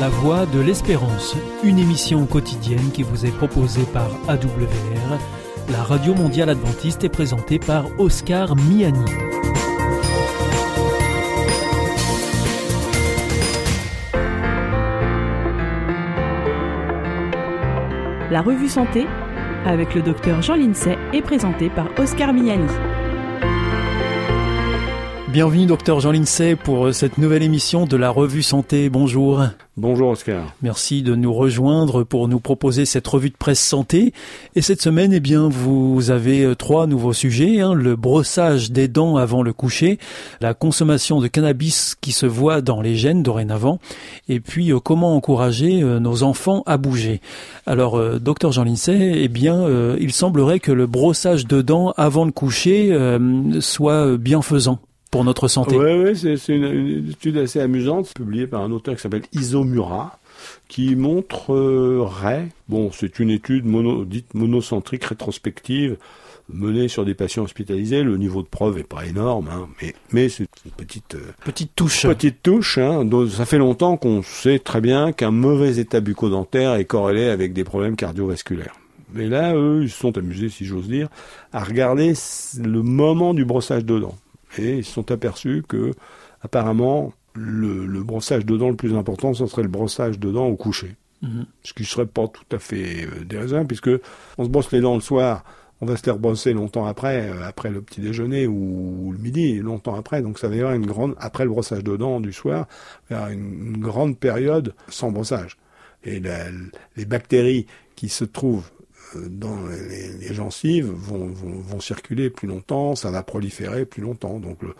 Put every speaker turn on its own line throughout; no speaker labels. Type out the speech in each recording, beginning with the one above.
La Voix de l'Espérance, une émission quotidienne qui vous est proposée par AWR, la radio mondiale adventiste est présentée par Oscar Miani.
La revue Santé avec le docteur Jean Lincey est présentée par Oscar Miani.
Bienvenue docteur Jean Lincey pour euh, cette nouvelle émission de la revue Santé. Bonjour.
Bonjour Oscar.
Merci de nous rejoindre pour nous proposer cette revue de presse santé. Et cette semaine, eh bien, vous avez euh, trois nouveaux sujets. Hein. le brossage des dents avant le coucher, la consommation de cannabis qui se voit dans les gènes dorénavant, et puis euh, comment encourager nos enfants à bouger. Alors, docteur Jean Lincey, eh bien, il semblerait que le brossage de dents avant le coucher soit bienfaisant pour notre santé.
Oui, ouais, c'est une, étude assez amusante, publiée par un auteur qui s'appelle Isomura, qui montrerait, bon, c'est une étude mono, dite monocentrique rétrospective, menée sur des patients hospitalisés. Le niveau de preuve est pas énorme, hein, mais, mais c'est une petite, euh,
petite touche.
Petite touche. Hein, ça fait longtemps qu'on sait très bien qu'un mauvais état bucco-dentaire est corrélé avec des problèmes cardiovasculaires. Mais là, eux, ils se sont amusés, si j'ose dire, à regarder le moment du brossage de dents et ils se sont aperçus que apparemment le, brossage de dents le plus important, ce serait le brossage de dents au coucher. Mhm. Ce qui ne serait pas tout à fait euh, déraisonnable, puisque on se brosse les dents le soir, on va se les rebrosser longtemps après, euh, après le petit déjeuner ou, le midi, longtemps après. Donc ça va y avoir une grande, après le brossage de dents du soir, il y aura une, grande période sans brossage. Et les bactéries qui se trouvent dans les, gencives vont, vont, circuler plus longtemps, ça va proliférer plus longtemps. Donc le,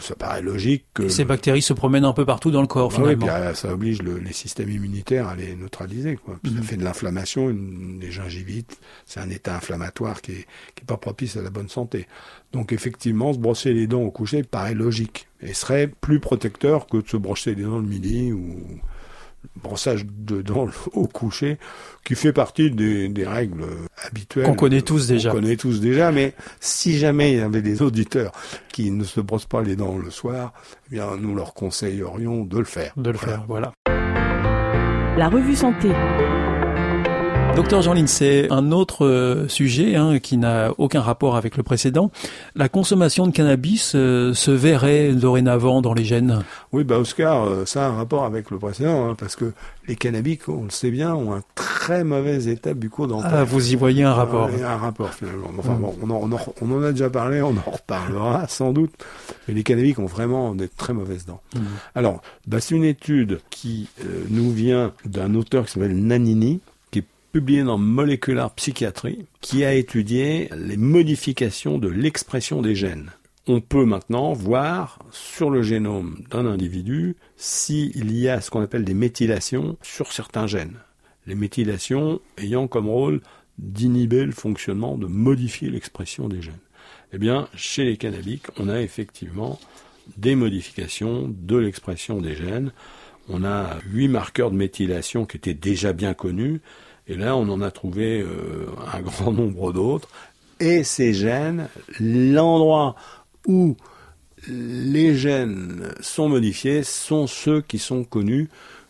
ça paraît logique que...
Ces bactéries se promènent un peu partout dans le corps, finalement.
Oui, puis euh, ça oblige les systèmes immunitaires à les neutraliser. Quoi. Ça mhm. fait de l'inflammation, des gingivites, c'est un état inflammatoire qui est, qui est pas propice à la bonne santé. Donc effectivement, se brosser les dents au coucher paraît logique et serait plus protecteur que de se brosser les dents le midi ou brossage de dents au coucher, qui fait partie des, règles habituelles.
Qu'on connaît tous déjà.
Qu'on connaît tous déjà, mais si jamais il y avait des auditeurs qui ne se brossent pas les dents le soir, eh bien, nous leur conseillerions de le faire.
De le faire, voilà.
La revue santé.
Docteur Jean c'est un autre euh, sujet hein, qui n'a aucun rapport avec le précédent. La consommation de cannabis euh, se verrait dorénavant dans les gènes?
Oui, bah Oscar, euh, ça a un rapport avec le précédent, hein, parce que les cannabiques, on le sait bien, ont un très mauvais état bucco-dentaire.
Ah, vous y voyez un rapport.
Un rapport finalement. Enfin mm. bon, on en, on, en, a déjà parlé, on en reparlera sans doute. Mais les cannabiques ont vraiment des très mauvaises dents. Mm. Alors, bah, c'est une étude qui nous vient d'un auteur qui s'appelle Nanini, publié dans Molecular Psychiatry, qui a étudié les modifications de l'expression des gènes. On peut maintenant voir sur le génome d'un individu s'il y a ce qu'on appelle des méthylations sur certains gènes. Les méthylations ayant comme rôle d'inhiber le fonctionnement, de modifier l'expression des gènes. Eh bien, chez les cannabiques, on a effectivement des modifications de l'expression des gènes. On a huit marqueurs de méthylation qui étaient déjà bien connus, et là, on en a trouvé euh, un grand nombre d'autres. Et ces gènes, l'endroit où les gènes sont modifiés sont ceux qui sont connus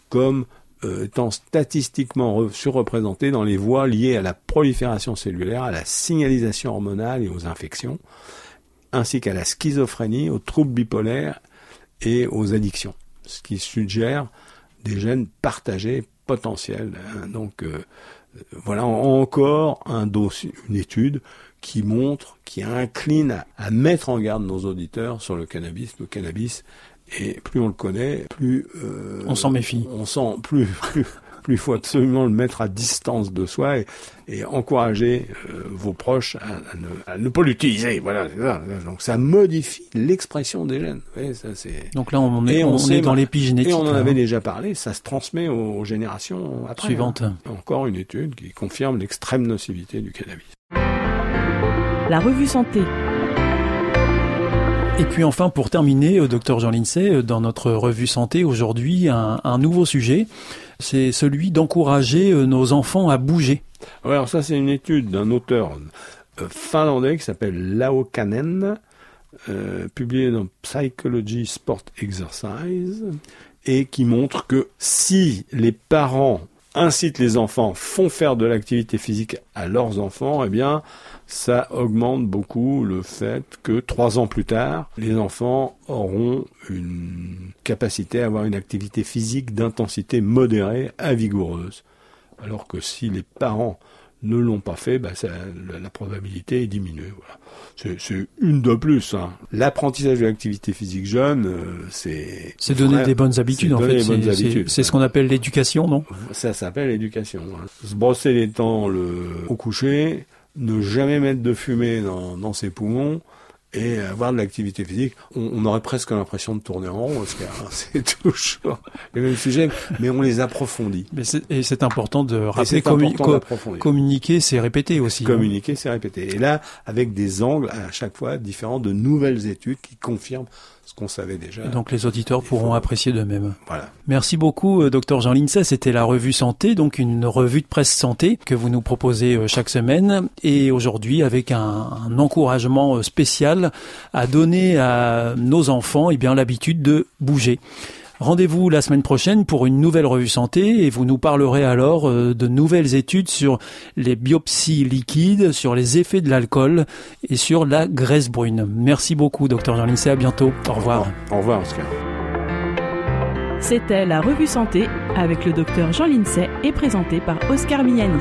comme euh, étant statistiquement surreprésentés dans les voies liées à la prolifération cellulaire, à la signalisation hormonale et aux infections, ainsi qu'à la schizophrénie, aux troubles bipolaires et aux addictions, ce qui suggère des gènes partagés potentiel. Hein. Donc euh, voilà encore un dossier, une étude qui montre, qui incline à, mettre en garde nos auditeurs sur le cannabis. Le cannabis, et plus on le connaît, plus
euh, on s'en méfie.
On sent plus, plus il faut absolument le mettre à distance de soi et, encourager euh, vos proches à, ne, pas l'utiliser. Voilà, Donc ça modifie l'expression des gènes. ça,
Donc là, on est, on, est dans l'épigénétique.
Et on en avait déjà parlé, ça se transmet aux, générations après,
suivantes.
Hein. Encore une étude qui confirme l'extrême nocivité du cannabis.
La revue Santé.
Et puis enfin, pour terminer, euh, docteur Jean Lincey, euh, dans notre revue santé aujourd'hui, un, nouveau sujet, c'est celui d'encourager euh, nos enfants à bouger.
alors ça, c'est une étude d'un auteur finlandais qui s'appelle Lao Kanen, euh, publié dans Psychology Sport Exercise et qui montre que si les parents incitent les enfants, font faire de l'activité physique à leurs enfants, eh bien, ça augmente beaucoup le fait que trois ans plus tard, les enfants auront une capacité à avoir une activité physique d'intensité modérée à vigoureuse. Alors que si les parents ne l'ont pas fait, bah la, probabilité est diminuée. Voilà. C'est une de plus. Hein. L'apprentissage de l'activité physique jeune, euh, c'est...
C'est donner des bonnes habitudes, en fait. C'est ce qu'on appelle l'éducation, non?
Ça s'appelle l'éducation. Hein. Se brosser les dents le... au coucher, ne jamais mettre de fumée dans, dans ses poumons, et avoir de l'activité physique, on, aurait presque l'impression de tourner en rond, parce que hein, c'est toujours les mêmes sujets, mais on les approfondit.
Mais et c'est important de rappeler, communiquer, c'est répéter aussi.
Hein. Communiquer, c'est répéter. Et là, avec des angles à chaque fois différents, de nouvelles études qui confirment qu'on savait déjà.
donc les auditeurs pourront apprécier de même.
Voilà.
Merci beaucoup, euh, docteur Jean Lincey. C'était la revue santé, donc une revue de presse santé que vous nous proposez euh, chaque semaine. Et aujourd'hui, avec un, un, encouragement euh, spécial à donner à nos enfants, eh bien, l'habitude de bouger. Rendez-vous la semaine prochaine pour une nouvelle revue santé et vous nous parlerez alors euh, de nouvelles études sur les biopsies liquides, sur les effets de l'alcool et sur la graisse brune. Merci beaucoup, docteur Jean Lincey. À bientôt. Au revoir.
Au revoir, Oscar.
C'était la revue santé avec le docteur Jean Lincey et présenté par Oscar Miani.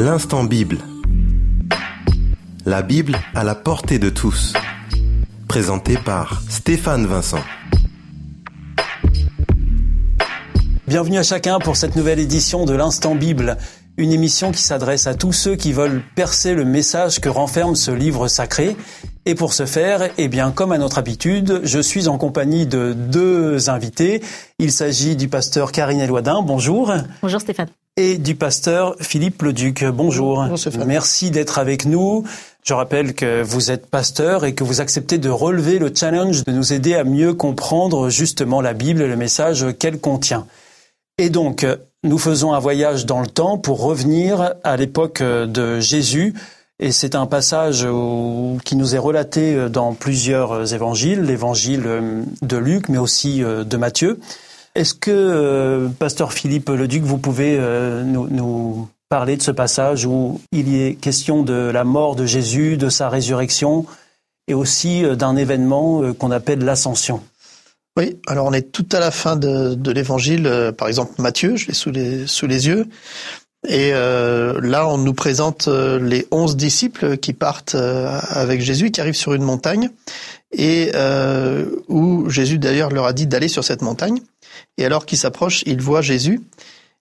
L'instant Bible. La Bible à la portée de tous. Présenté par Stéphane Vincent.
Bienvenue à chacun pour cette nouvelle édition de l'Instant Bible, une émission qui s'adresse à tous ceux qui veulent percer le message que renferme ce livre sacré. Et pour ce faire, eh bien, comme à notre habitude, je suis en compagnie de deux invités. Il s'agit du pasteur Karine Eloidin. Bonjour.
Bonjour Stéphane
et du pasteur Philippe Leduc. Bonjour.
Bonjour
Merci d'être avec nous. Je rappelle que vous êtes pasteur et que vous acceptez de relever le challenge de nous aider à mieux comprendre justement la Bible et le message qu'elle contient. Et donc, nous faisons un voyage dans le temps pour revenir à l'époque de Jésus. Et c'est un passage qui nous est relaté dans plusieurs évangiles, l'évangile de Luc, mais aussi de Matthieu. Est-ce que, euh, pasteur Philippe Leduc, vous pouvez euh, nous, parler de ce passage où il y est question de la mort de Jésus, de sa résurrection, et aussi euh, d'un événement qu'on appelle l'ascension?
Oui, alors on est tout à la fin de, l'évangile, par exemple Matthieu, je l'ai sous les, sous les yeux. Et là, on nous présente les onze disciples qui partent avec Jésus, qui arrivent sur une montagne, et où Jésus d'ailleurs leur a dit d'aller sur cette montagne. Et alors qu'ils s'approchent, ils voient Jésus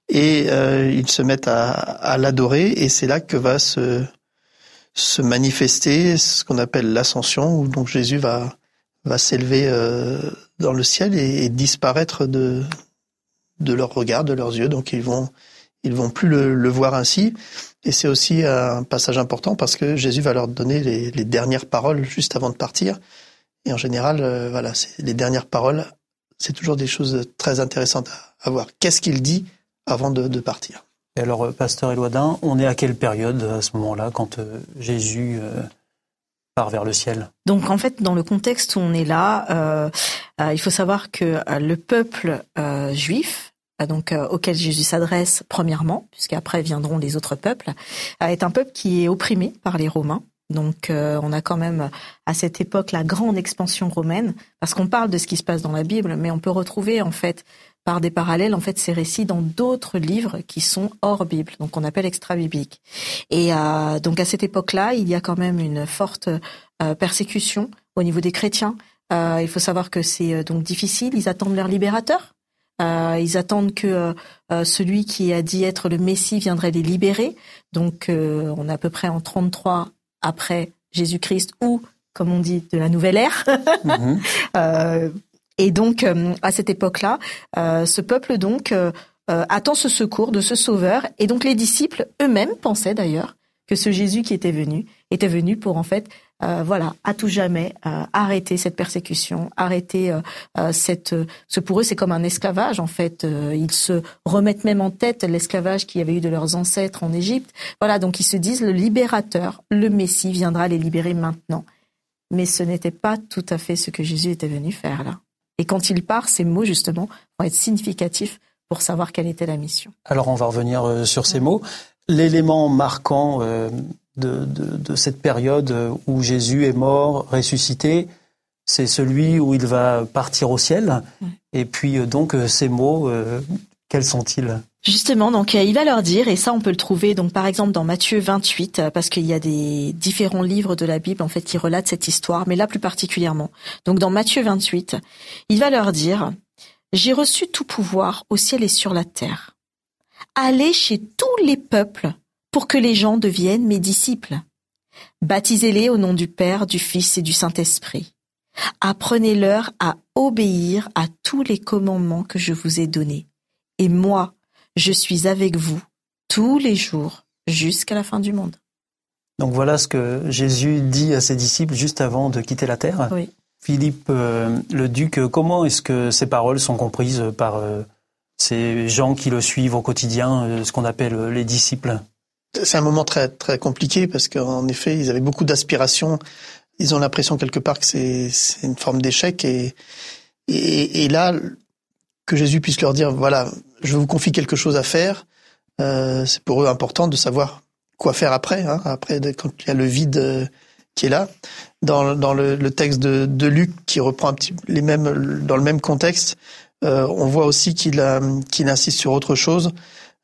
et euh, ils se mettent à, l'adorer. Et c'est là que va se, se manifester ce qu'on appelle l'ascension, où donc Jésus va, va s'élever euh, dans le ciel et, disparaître de, de leur regard, de leurs yeux. Donc ils vont ils vont plus le, voir ainsi. Et c'est aussi un passage important parce que Jésus va leur donner les, les dernières paroles juste avant de partir. Et en général, euh, voilà, c'est les dernières paroles c'est toujours des choses très intéressantes à, voir. Qu'est-ce qu'il dit avant de, partir?
Et alors, euh, pasteur Éloidin, on est à quelle période à ce moment-là, quand euh, Jésus euh, part vers le ciel?
Donc, en fait, dans le contexte où on est là, il faut savoir que le peuple juif, donc auquel Jésus s'adresse premièrement, puisqu'après viendront les autres peuples, est un peuple qui est opprimé par les Romains. Donc euh, on a quand même à cette époque la grande expansion romaine, parce qu'on parle de ce qui se passe dans la Bible, mais on peut retrouver en fait par des parallèles en fait ces récits dans d'autres livres qui sont hors Bible, donc on appelle extra-bibliques. Et euh, donc à cette époque-là, il y a quand même une forte euh, persécution au niveau des chrétiens. il faut savoir que c'est donc difficile. Ils attendent leur libérateur. Ils attendent que celui qui a dit être le Messie viendrait les libérer. Donc on est à peu près en 33 après Jésus-Christ ou, comme on dit, de la nouvelle ère. Mhm. Euh, et donc, euh, à cette époque-là, euh, ce peuple donc attend ce secours de ce sauveur. Et donc, les disciples eux-mêmes pensaient d'ailleurs que ce Jésus qui était venu était venu pour en fait euh, voilà, à tout jamais euh, arrêter cette persécution, arrêter euh, cette. Ce pour eux, c'est comme un esclavage en fait. ils se remettent même en tête l'esclavage qu'il y avait eu de leurs ancêtres en Égypte. Voilà, donc ils se disent le libérateur, le Messie viendra les libérer maintenant. Mais ce n'était pas tout à fait ce que Jésus était venu faire là. Et quand il part, ces mots justement vont être significatifs pour savoir quelle était la mission.
Alors on va revenir sur ces mots. L'élément marquant de, de, cette période où Jésus est mort, ressuscité, c'est celui où il va partir au ciel. Et puis euh, donc euh, ces mots, euh, quels sont-ils?
Justement, donc il va leur dire, et ça on peut le trouver donc par exemple dans Matthieu 28, parce qu'il y a des différents livres de la Bible en fait qui relatent cette histoire, mais là plus particulièrement. Donc dans Matthieu 28, il va leur dire J'ai reçu tout pouvoir au ciel et sur la terre. Allez chez tous les peuples pour que les gens deviennent mes disciples. Baptisez-les au nom du Père, du Fils et du Saint-Esprit. Apprenez-leur à obéir à tous les commandements que je vous ai donnés. Et moi, je suis avec vous tous les jours jusqu'à la fin du monde.
Donc voilà ce que Jésus dit à ses disciples juste avant de quitter la terre.
Oui.
Philippe euh, le duc, comment est-ce que ces paroles sont comprises par euh, ces gens qui le suivent au quotidien, euh, ce qu'on appelle les disciples?
C'est un moment très très compliqué parce qu'en effet, ils avaient beaucoup d'aspirations. Ils ont l'impression quelque part que c'est une forme d'échec et, et, et là que Jésus puisse leur dire voilà, je vous confie quelque chose à faire. Euh, c'est pour eux important de savoir quoi faire après. Hein, après, quand il y a le vide euh, qui est là, dans, dans le, le texte de, de, Luc qui reprend un petit les mêmes dans le même contexte, euh, on voit aussi qu'il qu'il insiste sur autre chose.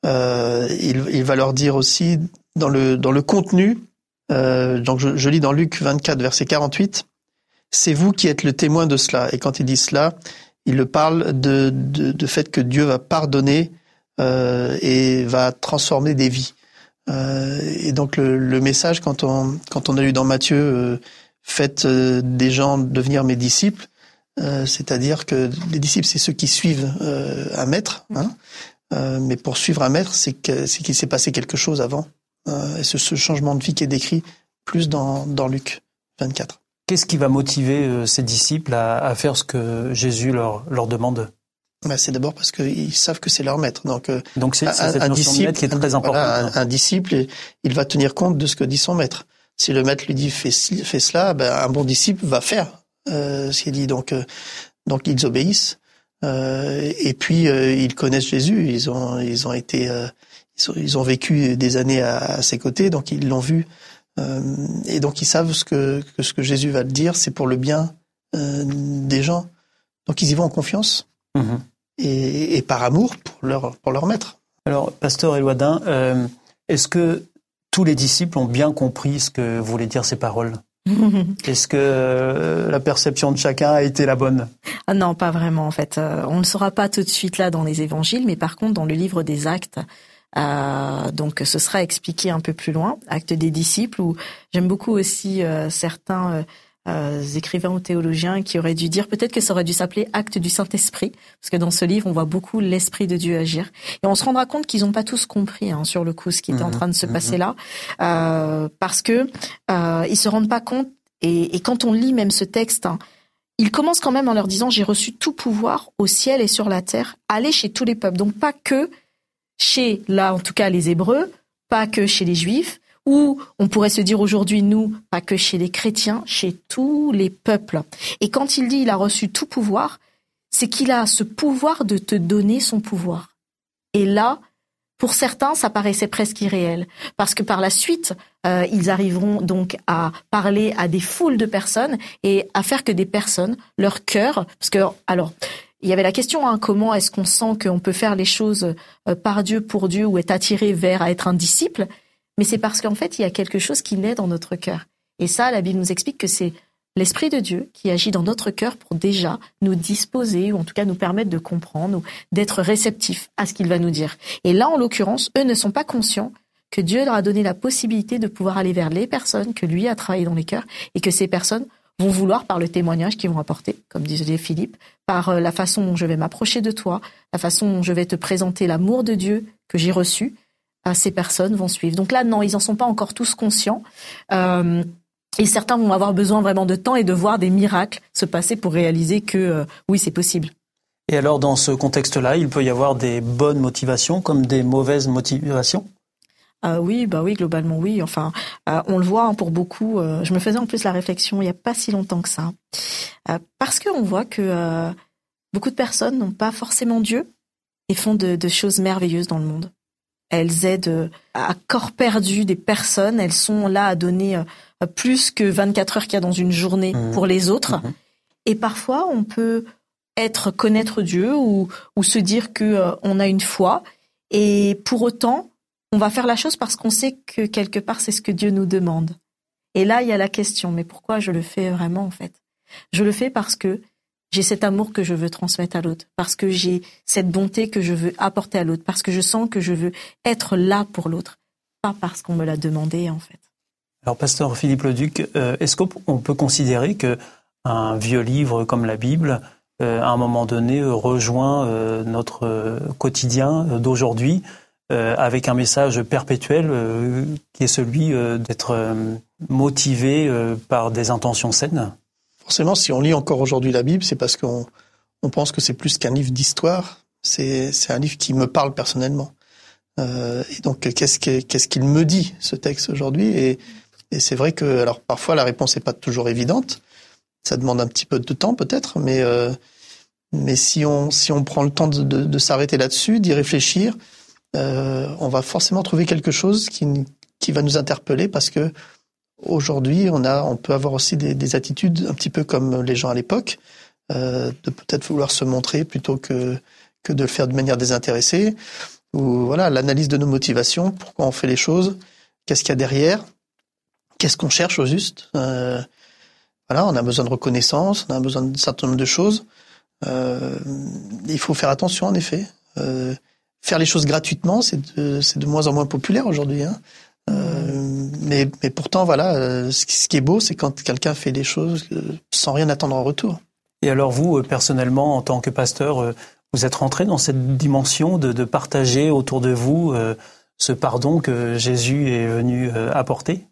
Euh, il, il, va leur dire aussi dans le dans le contenu. Euh, donc je, je, lis dans Luc 24 verset 48. C'est vous qui êtes le témoin de cela. Et quand il dit cela, il le parle de de, de fait que Dieu va pardonner euh, et va transformer des vies. Euh, et donc le, le, message quand on quand on a lu dans Matthieu, euh, faites euh, des gens devenir mes disciples. C'est-à-dire que les disciples, c'est ceux qui suivent un maître. Hein, euh, mais pour suivre un maître, c'est qu'il s'est passé quelque chose avant. Euh, et ce, ce, changement de vie qui est décrit plus dans, dans Luc 24.
Qu'est-ce qui va motiver euh, ces disciples à, à, faire ce que Jésus leur, leur demande?
Ben, C'est d'abord parce qu'ils savent que c'est leur maître. Donc,
Donc c'est un disciple, qui est très importante.
Voilà, un, un, disciple, il va tenir compte de ce que dit son maître. Si le maître lui dit fais, fais cela, ben, un bon disciple va faire euh, ce qu'il dit. Donc, donc ils obéissent. Euh, et puis euh, ils connaissent Jésus, ils ont ils ont été euh, ils, ont, ils, ont, vécu des années à, à ses côtés, donc ils l'ont vu et donc ils savent ce que, que, ce que Jésus va dire, c'est pour le bien des gens. Donc ils y vont en confiance mmh. et, et, par amour pour leur pour leur maître.
Alors, pasteur Eloidin, est-ce que tous les disciples ont bien compris ce que voulaient dire ces paroles? Est-ce que euh, la perception de chacun a été la bonne?
Ah Non, pas vraiment en fait. Euh, on ne le saura pas tout de suite là dans les évangiles, mais par contre dans le livre des actes, euh, donc ce sera expliqué un peu plus loin, actes des disciples, où j'aime beaucoup aussi euh, certains euh, écrivains ou théologiens qui auraient dû dire peut-être que ça aurait dû s'appeler acte du Saint-Esprit, parce que dans ce livre, on voit beaucoup l'Esprit de Dieu agir. Et on se rendra compte qu'ils n'ont pas tous compris hein, sur le coup ce qui était en mhm. train de se passer mhm. là, euh, parce que euh, ils se rendent pas compte. Et, et, quand on lit même ce texte, hein, il commence quand même en leur disant j'ai reçu tout pouvoir au ciel et sur la terre, aller chez tous les peuples. Donc pas que chez là en tout cas les Hébreux, pas que chez les Juifs, ou on pourrait se dire aujourd'hui, nous, pas que chez les chrétiens, chez tous les peuples. Et quand il dit il a reçu tout pouvoir, c'est qu'il a ce pouvoir de te donner son pouvoir. Et là, pour certains, ça paraissait presque irréel, parce que par la suite, euh, ils arriveront donc à parler à des foules de personnes et à faire que des personnes, leur cœur, parce que alors. Il y avait la question hein, comment est-ce qu'on sent qu'on peut faire les choses euh, par Dieu pour Dieu ou est attiré vers à être un disciple? Mais c'est parce qu'en fait, il y a quelque chose qui naît dans notre cœur. Et ça, la Bible nous explique que c'est l'Esprit de Dieu qui agit dans notre cœur pour déjà nous disposer, ou en tout cas nous permettre de comprendre, ou d'être réceptifs à ce qu'il va nous dire. Et là, en l'occurrence, eux ne sont pas conscients que Dieu leur a donné la possibilité de pouvoir aller vers les personnes que lui a travaillé dans les cœurs, et que ces personnes vont vouloir, par le témoignage qu'ils vont apporter, comme disait Philippe, par euh, la façon dont je vais m'approcher de toi, la façon dont je vais te présenter l'amour de Dieu que j'ai reçu, ces personnes vont suivre. Donc là, non, ils en sont pas encore tous conscients. Euh, et certains vont avoir besoin vraiment de temps et de voir des miracles se passer pour réaliser que euh, oui, c'est possible.
Et alors, dans ce contexte-là, il peut y avoir des bonnes motivations comme des mauvaises motivations?
Euh, oui, bah oui, globalement oui. Enfin, euh, on le voit hein, pour beaucoup. Euh, je me faisais en plus la réflexion il n'y a pas si longtemps que ça, parce qu'on voit que beaucoup de personnes n'ont pas forcément Dieu et font de, de choses merveilleuses dans le monde. Elles aident euh, à corps perdu des personnes. Elles sont là à donner euh, plus que 24 heures qu'il y a dans une journée mmh. pour les autres. Mmh. Et parfois, on peut être connaître Dieu ou, ou se dire que euh, on a une foi. Et pour autant, on va faire la chose parce qu'on sait que quelque part, c'est ce que Dieu nous demande. Et là, il y a la question, mais pourquoi je le fais vraiment en fait? Je le fais parce que j'ai cet amour que je veux transmettre à l'autre, parce que j'ai cette bonté que je veux apporter à l'autre, parce que je sens que je veux être là pour l'autre, pas parce qu'on me l'a demandé en fait.
Alors, pasteur Philippe Leduc, euh, est-ce qu'on peut considérer que un vieux livre comme la Bible, euh, à un moment donné, euh, rejoint notre quotidien d'aujourd'hui avec un message perpétuel qui est celui d'être motivé par des intentions saines?
Forcément, si on lit encore aujourd'hui la Bible, c'est parce qu'on on pense que c'est plus qu'un livre d'histoire. C'est un livre qui me parle personnellement. Euh, et donc, qu'est-ce qu'il me dit ce texte aujourd'hui? Et, et c'est vrai que, alors parfois la réponse n'est pas toujours évidente. Ça demande un petit peu de temps peut-être, mais euh, mais si on si on prend le temps de, de, de s'arrêter là-dessus, d'y réfléchir, euh, on va forcément trouver quelque chose qui qui va nous interpeller parce que Aujourd'hui, on a, on peut avoir aussi des, des, attitudes un petit peu comme les gens à l'époque, euh, de peut-être vouloir se montrer plutôt que que de le faire de manière désintéressée. Ou voilà, l'analyse de nos motivations, pourquoi on fait les choses. qu'est-ce qu'il y a derrière, qu'est-ce qu'on cherche au juste. Euh, voilà, on a besoin de reconnaissance, on a besoin d'un certain nombre de choses. Euh, il faut faire attention, en effet. Euh, faire les choses gratuitement, c'est de, de, moins en moins populaire aujourd'hui. Hein. Euh, mais, mais, pourtant, voilà, euh, ce qui est beau, c'est quand quelqu'un fait des choses euh, sans rien attendre en retour.
Et alors vous, personnellement, en tant que pasteur, vous êtes rentré dans cette dimension de, de partager autour de vous ce pardon que Jésus est venu apporter?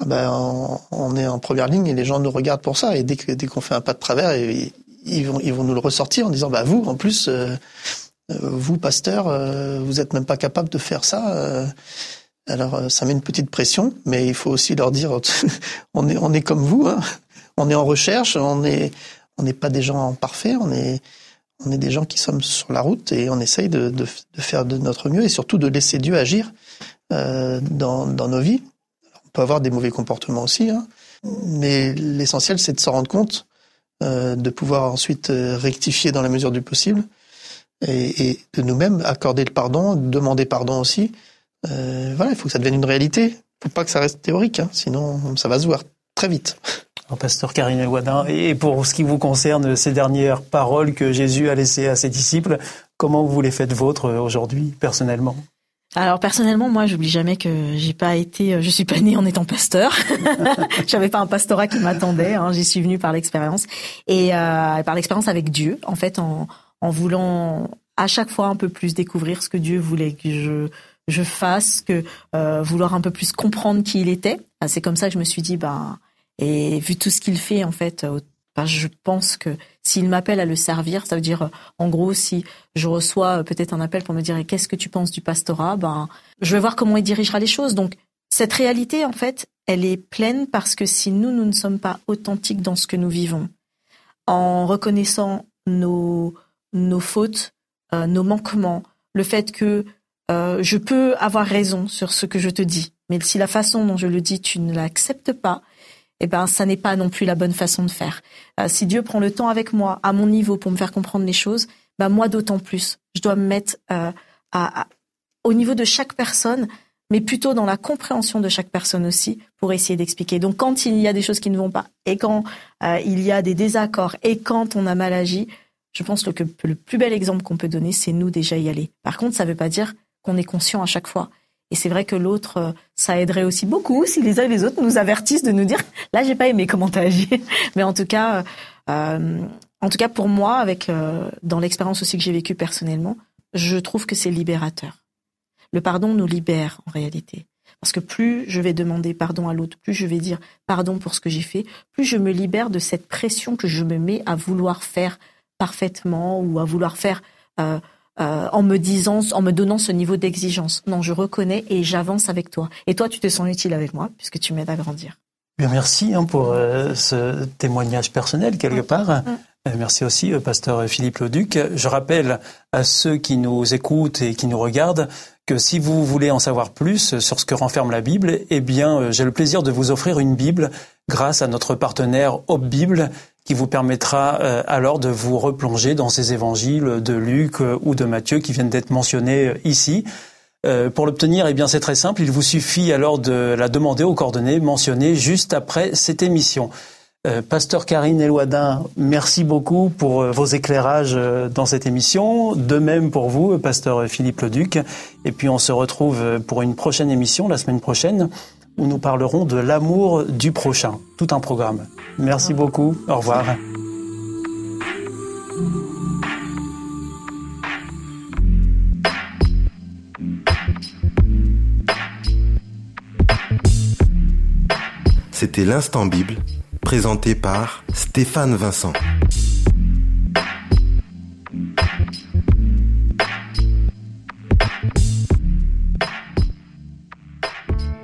Ah ben, on, est en première ligne et les gens nous regardent pour ça. Et dès qu'on dès qu'on fait un pas de travers, ils, ils, vont, ils vont nous le ressortir en disant, bah vous, en plus, vous, pasteur, vous êtes même pas capable de faire ça. Alors euh, ça met une petite pression, mais il faut aussi leur dire on est on est comme vous, hein. on est en recherche, on est on n'est pas des gens parfaits, on est on est des gens qui sommes sur la route et on essaye de, de, de faire de notre mieux et surtout de laisser Dieu agir euh, dans, dans nos vies. on peut avoir des mauvais comportements aussi, hein, mais l'essentiel c'est de s'en rendre compte, euh, de pouvoir ensuite euh, rectifier dans la mesure du possible et, et de nous-mêmes accorder le pardon, demander pardon aussi euh, voilà, il faut que ça devienne une réalité. Il faut pas que ça reste théorique, hein, sinon ça va se voir très vite.
pasteur Karine Elwadin, et pour ce qui vous concerne, ces dernières paroles que Jésus a laissées à ses disciples, comment vous les faites vôtres aujourd'hui, personnellement?
Alors personnellement, moi, j'oublie jamais que j'ai pas été, je suis pas née en étant pasteur. J'avais pas un pastorat qui m'attendait. Hein, J'y suis venue par l'expérience et euh, par l'expérience avec Dieu, en fait, en, en voulant à chaque fois un peu plus découvrir ce que Dieu voulait que je je fasse que euh, vouloir un peu plus comprendre qui il était. C'est comme ça que je me suis dit, bah, et vu tout ce qu'il fait, en fait, euh, bah, je pense que s'il m'appelle à le servir, ça veut dire, en gros, si je reçois euh, peut-être un appel pour me dire, qu'est-ce que tu penses du pastorat, ben, je vais voir comment il dirigera les choses. Donc, cette réalité, en fait, elle est pleine parce que si nous, nous ne sommes pas authentiques dans ce que nous vivons, en reconnaissant nos, nos fautes, nos manquements, le fait que euh, je peux avoir raison sur ce que je te dis, mais si la façon dont je le dis, tu ne l'acceptes pas, eh ben, ça n'est pas non plus la bonne façon de faire. Euh, si Dieu prend le temps avec moi, à mon niveau, pour me faire comprendre les choses, ben moi d'autant plus. Je dois me mettre euh, au niveau de chaque personne, mais plutôt dans la compréhension de chaque personne aussi, pour essayer d'expliquer. Donc, quand il y a des choses qui ne vont pas, et quand il y a des désaccords, et quand on a mal agi, je pense que le plus bel exemple qu'on peut donner, c'est nous déjà y aller. Par contre, ça ne veut pas dire qu'on est conscient à chaque fois. Et c'est vrai que l'autre, euh, ça aiderait aussi beaucoup si les uns et les autres nous avertissent de nous dire là j'ai pas aimé comment t'as agi. Mais en tout cas, euh, en tout cas pour moi, avec euh, dans l'expérience aussi que j'ai vécue personnellement, je trouve que c'est libérateur. Le pardon nous libère en réalité. Parce que plus je vais demander pardon à l'autre, plus je vais dire pardon pour ce que j'ai fait, plus je me libère de cette pression que je me mets à vouloir faire parfaitement ou à vouloir faire euh, euh, en me disant, en me donnant ce niveau d'exigence. Non, je reconnais et j'avance avec toi. Et toi, tu te sens utile avec moi puisque tu m'aides à grandir.
Bien, merci hein, pour euh, ce témoignage personnel quelque mm. part. Mm. Euh, merci aussi, pasteur Philippe Leduc. Je rappelle à ceux qui nous écoutent et qui nous regardent que si vous voulez en savoir plus sur ce que renferme la Bible, eh bien, j'ai le plaisir de vous offrir une Bible grâce à notre partenaire Hope Bible qui vous permettra euh, alors de vous replonger dans ces évangiles de Luc euh, ou de Matthieu qui viennent d'être mentionnés euh, ici. pour l'obtenir, eh bien, c'est très simple. Il vous suffit alors de la demander aux coordonnées mentionnées juste après cette émission. Pasteur Karine Elouadin, merci beaucoup pour vos éclairages dans cette émission. De même pour vous, Pasteur Philippe Leduc. Et puis on se retrouve pour une prochaine émission la semaine prochaine où nous parlerons de l'amour du prochain. Tout un programme. Merci beaucoup. Au revoir.
C'était l'instant Bible, présenté par Stéphane Vincent.